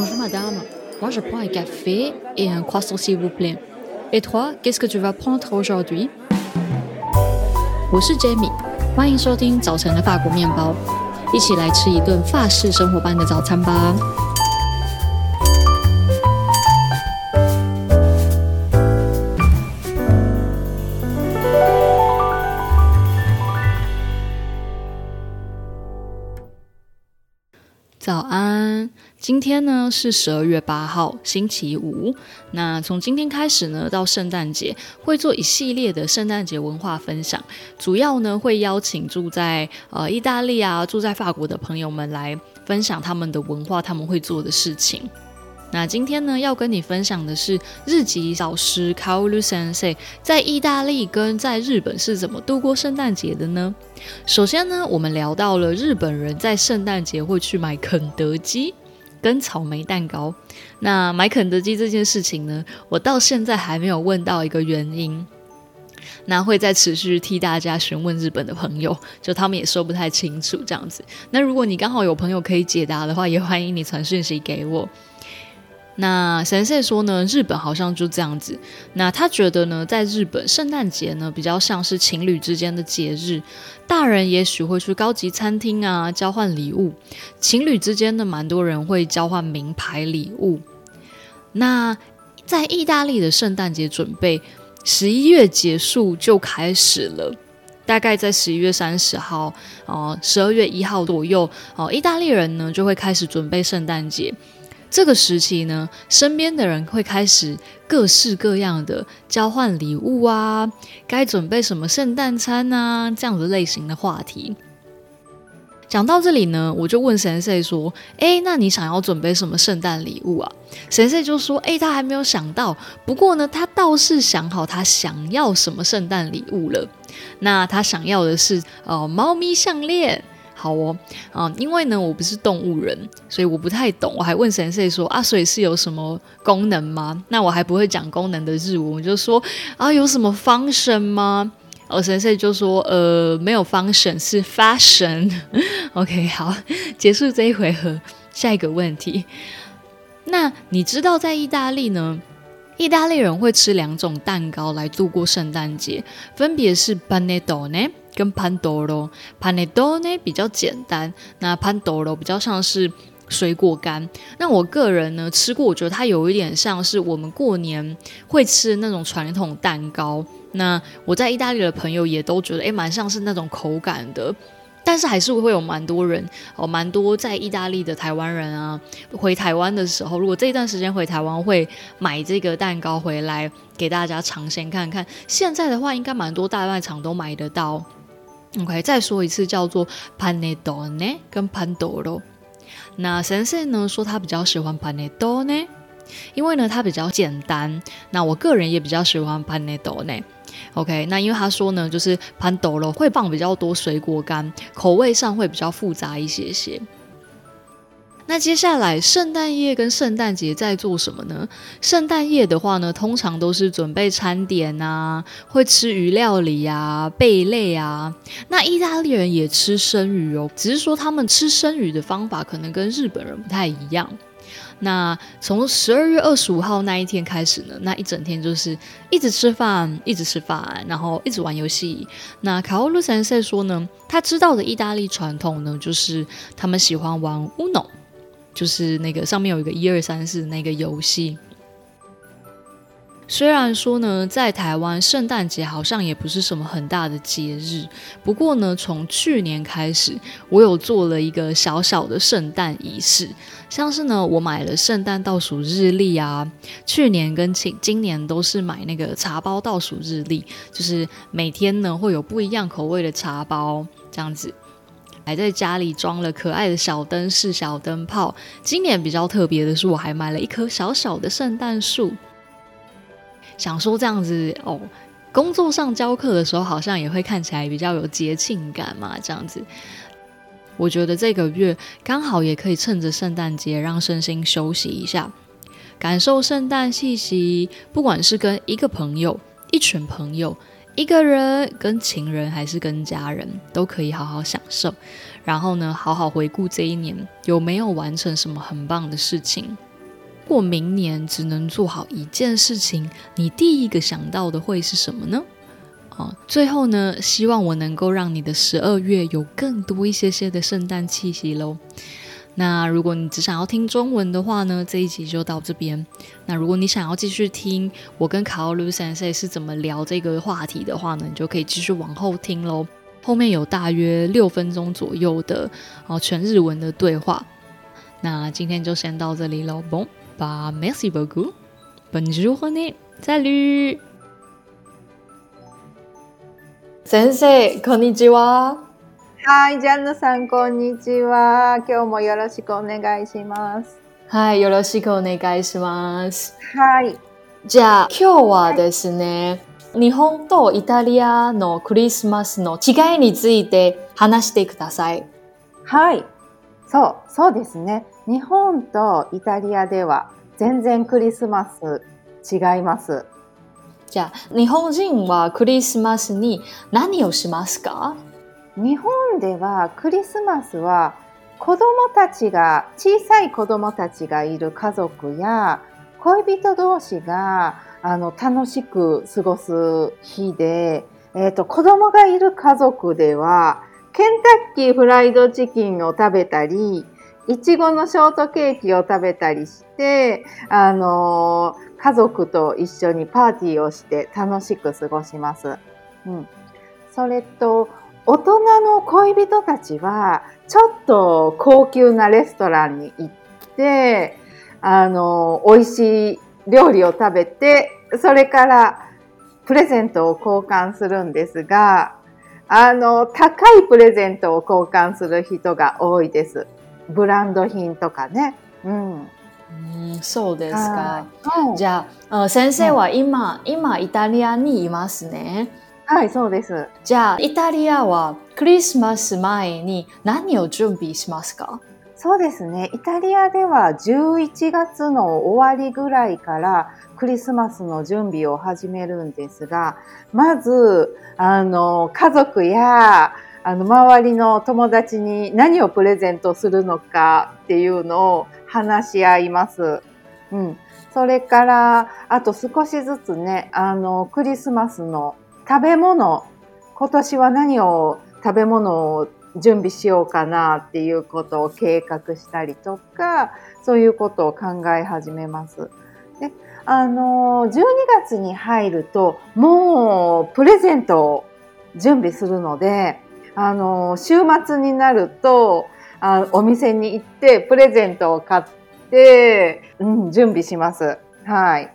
Bonjour madame, moi je prends un café et un croissant s'il vous plaît. Et toi, qu'est-ce que tu vas prendre aujourd'hui? 我是 Jamie，欢迎收听早晨的法国面包，一起来吃一顿法式生活般的早餐吧。今天呢是十二月八号，星期五。那从今天开始呢，到圣诞节会做一系列的圣诞节文化分享，主要呢会邀请住在呃意大利啊、住在法国的朋友们来分享他们的文化，他们会做的事情。那今天呢，要跟你分享的是日籍老师 Kaoru Sensei 在意大利跟在日本是怎么度过圣诞节的呢？首先呢，我们聊到了日本人在圣诞节会去买肯德基跟草莓蛋糕。那买肯德基这件事情呢，我到现在还没有问到一个原因。那会再持续替大家询问日本的朋友，就他们也说不太清楚这样子。那如果你刚好有朋友可以解答的话，也欢迎你传讯息给我。那神社说呢，日本好像就这样子。那他觉得呢，在日本圣诞节呢，比较像是情侣之间的节日。大人也许会去高级餐厅啊，交换礼物；情侣之间的蛮多人会交换名牌礼物。那在意大利的圣诞节准备，十一月结束就开始了，大概在十一月三十号哦，十二月一号左右哦，意大利人呢就会开始准备圣诞节。这个时期呢，身边的人会开始各式各样的交换礼物啊，该准备什么圣诞餐啊，这样子类型的话题。讲到这里呢，我就问神社说：“哎，那你想要准备什么圣诞礼物啊？”神社就说：“哎，他还没有想到，不过呢，他倒是想好他想要什么圣诞礼物了。那他想要的是呃，猫咪项链。”好哦，啊，因为呢，我不是动物人，所以我不太懂。我还问神社说啊，所以是有什么功能吗？那我还不会讲功能的日文，我就说啊，有什么 function 吗？哦，神社就说呃，没有 function，是 fashion。OK，好，结束这一回合，下一个问题。那你知道在意大利呢？意大利人会吃两种蛋糕来度过圣诞节，分别是 panettone 跟 pandoro。panettone 比较简单，那 pandoro 比较像是水果干。那我个人呢吃过，我觉得它有一点像是我们过年会吃的那种传统蛋糕。那我在意大利的朋友也都觉得，诶，蛮像是那种口感的。但是还是会有蛮多人哦，蛮多在意大利的台湾人啊，回台湾的时候，如果这一段时间回台湾，会买这个蛋糕回来给大家尝鲜看看。现在的话，应该蛮多大卖场都买得到。OK，再说一次，叫做 panettone 跟 pandoro。那神社呢说他比较喜欢 panettone，因为呢它比较简单。那我个人也比较喜欢 panettone。OK，那因为他说呢，就是 Pandoro 会放比较多水果干，口味上会比较复杂一些些。那接下来圣诞夜跟圣诞节在做什么呢？圣诞夜的话呢，通常都是准备餐点啊，会吃鱼料理啊、贝类啊。那意大利人也吃生鱼哦，只是说他们吃生鱼的方法可能跟日本人不太一样。那从十二月二十五号那一天开始呢，那一整天就是一直吃饭，一直吃饭，然后一直玩游戏。那卡奥鲁先生说呢，他知道的意大利传统呢，就是他们喜欢玩乌龙就是那个上面有一个一二三四那个游戏。虽然说呢，在台湾圣诞节好像也不是什么很大的节日，不过呢，从去年开始，我有做了一个小小的圣诞仪式，像是呢，我买了圣诞倒数日历啊，去年跟今今年都是买那个茶包倒数日历，就是每天呢会有不一样口味的茶包这样子，还在家里装了可爱的小灯饰、小灯泡。今年比较特别的是，我还买了一棵小小的圣诞树。想说这样子哦，工作上教课的时候好像也会看起来比较有节庆感嘛。这样子，我觉得这个月刚好也可以趁着圣诞节让身心休息一下，感受圣诞气息。不管是跟一个朋友、一群朋友、一个人、跟情人还是跟家人，都可以好好享受。然后呢，好好回顾这一年有没有完成什么很棒的事情。果明年只能做好一件事情，你第一个想到的会是什么呢？啊，最后呢，希望我能够让你的十二月有更多一些些的圣诞气息喽。那如果你只想要听中文的话呢，这一集就到这边。那如果你想要继续听我跟卡奥鲁先生是怎么聊这个话题的话呢，你就可以继续往后听喽。后面有大约六分钟左右的哦全日文的对话。那今天就先到这里喽。Bon, bah merci beaucoup. Bonne journée. Salut. 先生、こんにちは。 はい、ジャンヌさん、こんにちは。今日もよろしくお願いします。はい、よろしくお願いします。はい。じゃあ、今日はですね、日本とイタリアのクリスマスの違いについて話してください。はい。そう、そうですね。日本とイタリアでは全然クリスマス違います。じゃあ、日本人はクリスマスに何をしますか？日本ではクリスマスは子供たちが、小さい子供たちがいる家族や恋人同士があの楽しく過ごす日で、えっ、と、子供がいる家族ではケンタッキーフライドチキンを食べたり、いちごのショートケーキを食べたりして、あのー家族と一緒にパーティーをして楽しく過ごします。うん。それと、大人の恋人たちは、ちょっと高級なレストランに行って、あの、美味しい料理を食べて、それからプレゼントを交換するんですが、あの、高いプレゼントを交換する人が多いです。ブランド品とかね。うん。うん、そうですか。はいじゃあ、あ先生は今、今イタリアにいますね。はい、そうです。じゃあ、イタリアはクリスマス前に何を準備しますか？そうですね。イタリアでは11月の終わりぐらいからクリスマスの準備を始めるんですが、まず、あの、家族や、あの、周りの友達に何をプレゼントするのかっていうのを話し合います。うん。それから、あと少しずつね、あの、クリスマスの食べ物、今年は何を食べ物を準備しようかなっていうことを計画したりとか、そういうことを考え始めます。で、あの、12月に入ると、もうプレゼントを準備するので、あの、週末になると、あお店に行ってプレゼントを買って、うん、準備します。はい。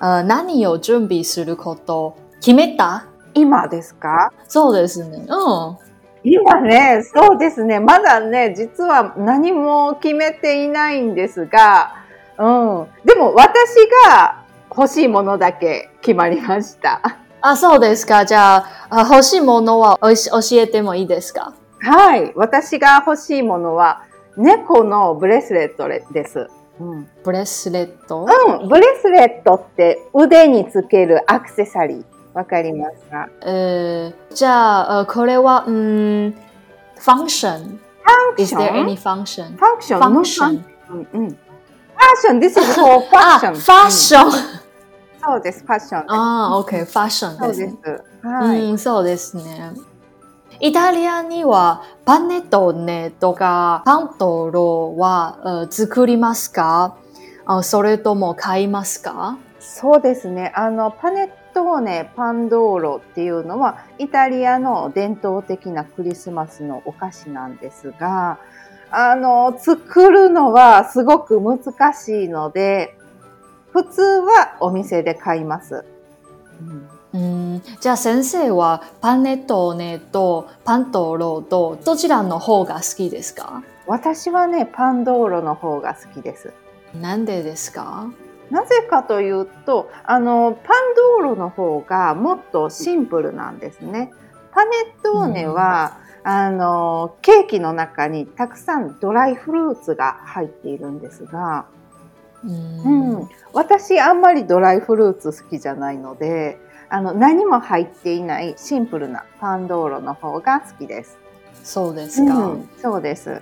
何を準備すること？決めた？今ですか？そうですね。うん。今ね、そうですね。まだね、実は何も決めていないんですが、うん。でも私が欲しいものだけ決まりました。あ、そうですか。じゃあ、あ欲しいものは教えてもいいですか？はい。私が欲しいものは猫のブレスレットです。うん。ブレスレット？うん。ブレスレットって腕につけるアクセサリー。わかりますかえーじゃあ、あこれは、うん、function. ファンク Is シ there ョン any function? ファンクション function. うんうん。ファッション This is for あ、fashion. ファッション。うんそうです。ファッション。あー、OK、ファッションそうでです。はい。うん、そうですね。イタリアにはパネトーネとかパントロは、えー作りますか？あそれとも買いますか？そうですね。あの、パネットーネ、パンドーロっていうのは、イタリアの伝統的なクリスマスのお菓子なんですが、あの、作るのはすごく難しいので、普通はお店で買います。うんうん、じゃあ先生はパネトーネとパントロとどちらの方が好きですか？私はね、パンドーロの方が好きです。なんでですか？なぜかというと、あの、パンドーロの方がもっとシンプルなんですね。パネットーネは、あの、ケーキの中にたくさんドライフルーツが入っているんですが、ううんん、私あんまりドライフルーツ好きじゃないので、あの、何も入っていないシンプルなパンドーロの方が好きです。そうですか。うんそうです。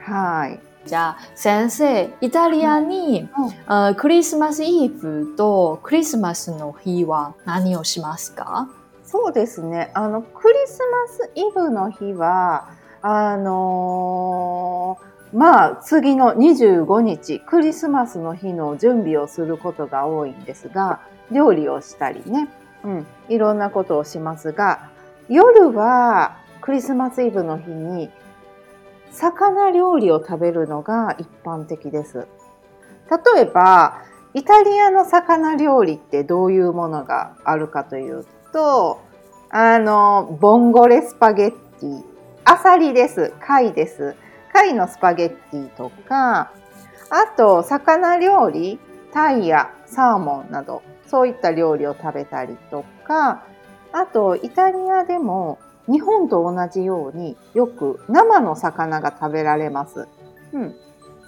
はい。じゃあ先生、イタリアに、うん、クリスマスイブとクリスマスの日は何をしますか？そうですね。あの、クリスマスイブの日は、あのー、まあ、次の25日、クリスマスの日の準備をすることが多いんですが、料理をしたりね、うん、いろんなことをしますが、夜はクリスマスイブの日に魚料理を食べるのが一般的です。例えば、イタリアの魚料理ってどういうものがあるかというと、あの、ボンゴレスパゲッティ、アサリです、貝です。貝のスパゲッティとか、あと、魚料理、タイやサーモンなど、そういった料理を食べたりとか、あと、イタリアでも日本と同じようによく生の魚が食べられます。うん。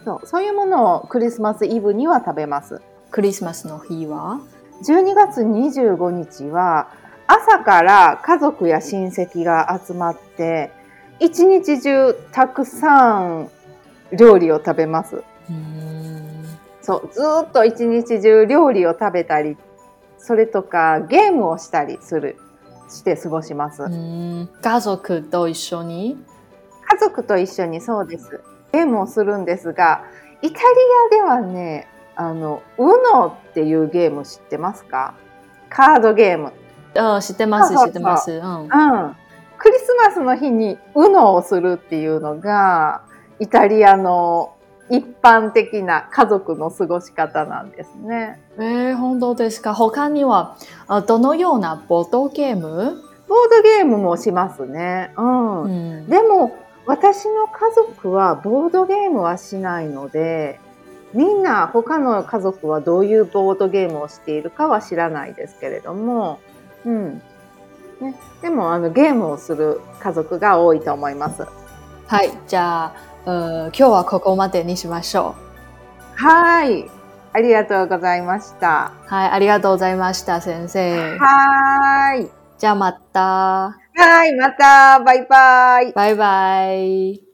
そう、そういうものをクリスマスイブには食べます。クリスマスの日は ?12 月25日は朝から家族や親戚が集まって一日中たくさん料理を食べます。そう、ずっと一日中料理を食べたり、それとかゲームをしたりする。して過ごします。家族と一緒に？家族と一緒にそうです。ゲームをするんですが、イタリアではね、あの、UNO っていうゲーム知ってますか？カードゲーム。あ知ってます、知ってます。うん。うん。クリスマスの日に UNO をするっていうのが、イタリアの一般的な家族の過ごし方なんですね。えー、本当ですか。他にはどのようなボードゲーム？ボードゲームもしますね。うん。うん、でも私の家族はボードゲームはしないので、みんな他の家族はどういうボードゲームをしているかは知らないですけれども、うん。ね、でもあのゲームをする家族が多いと思います。はい。じゃあ、今日はここまでにしましょう。はい。ありがとうございました。はい、ありがとうございました、先生。はい。じゃあまた。はい、また。バイバイ。バイバイ。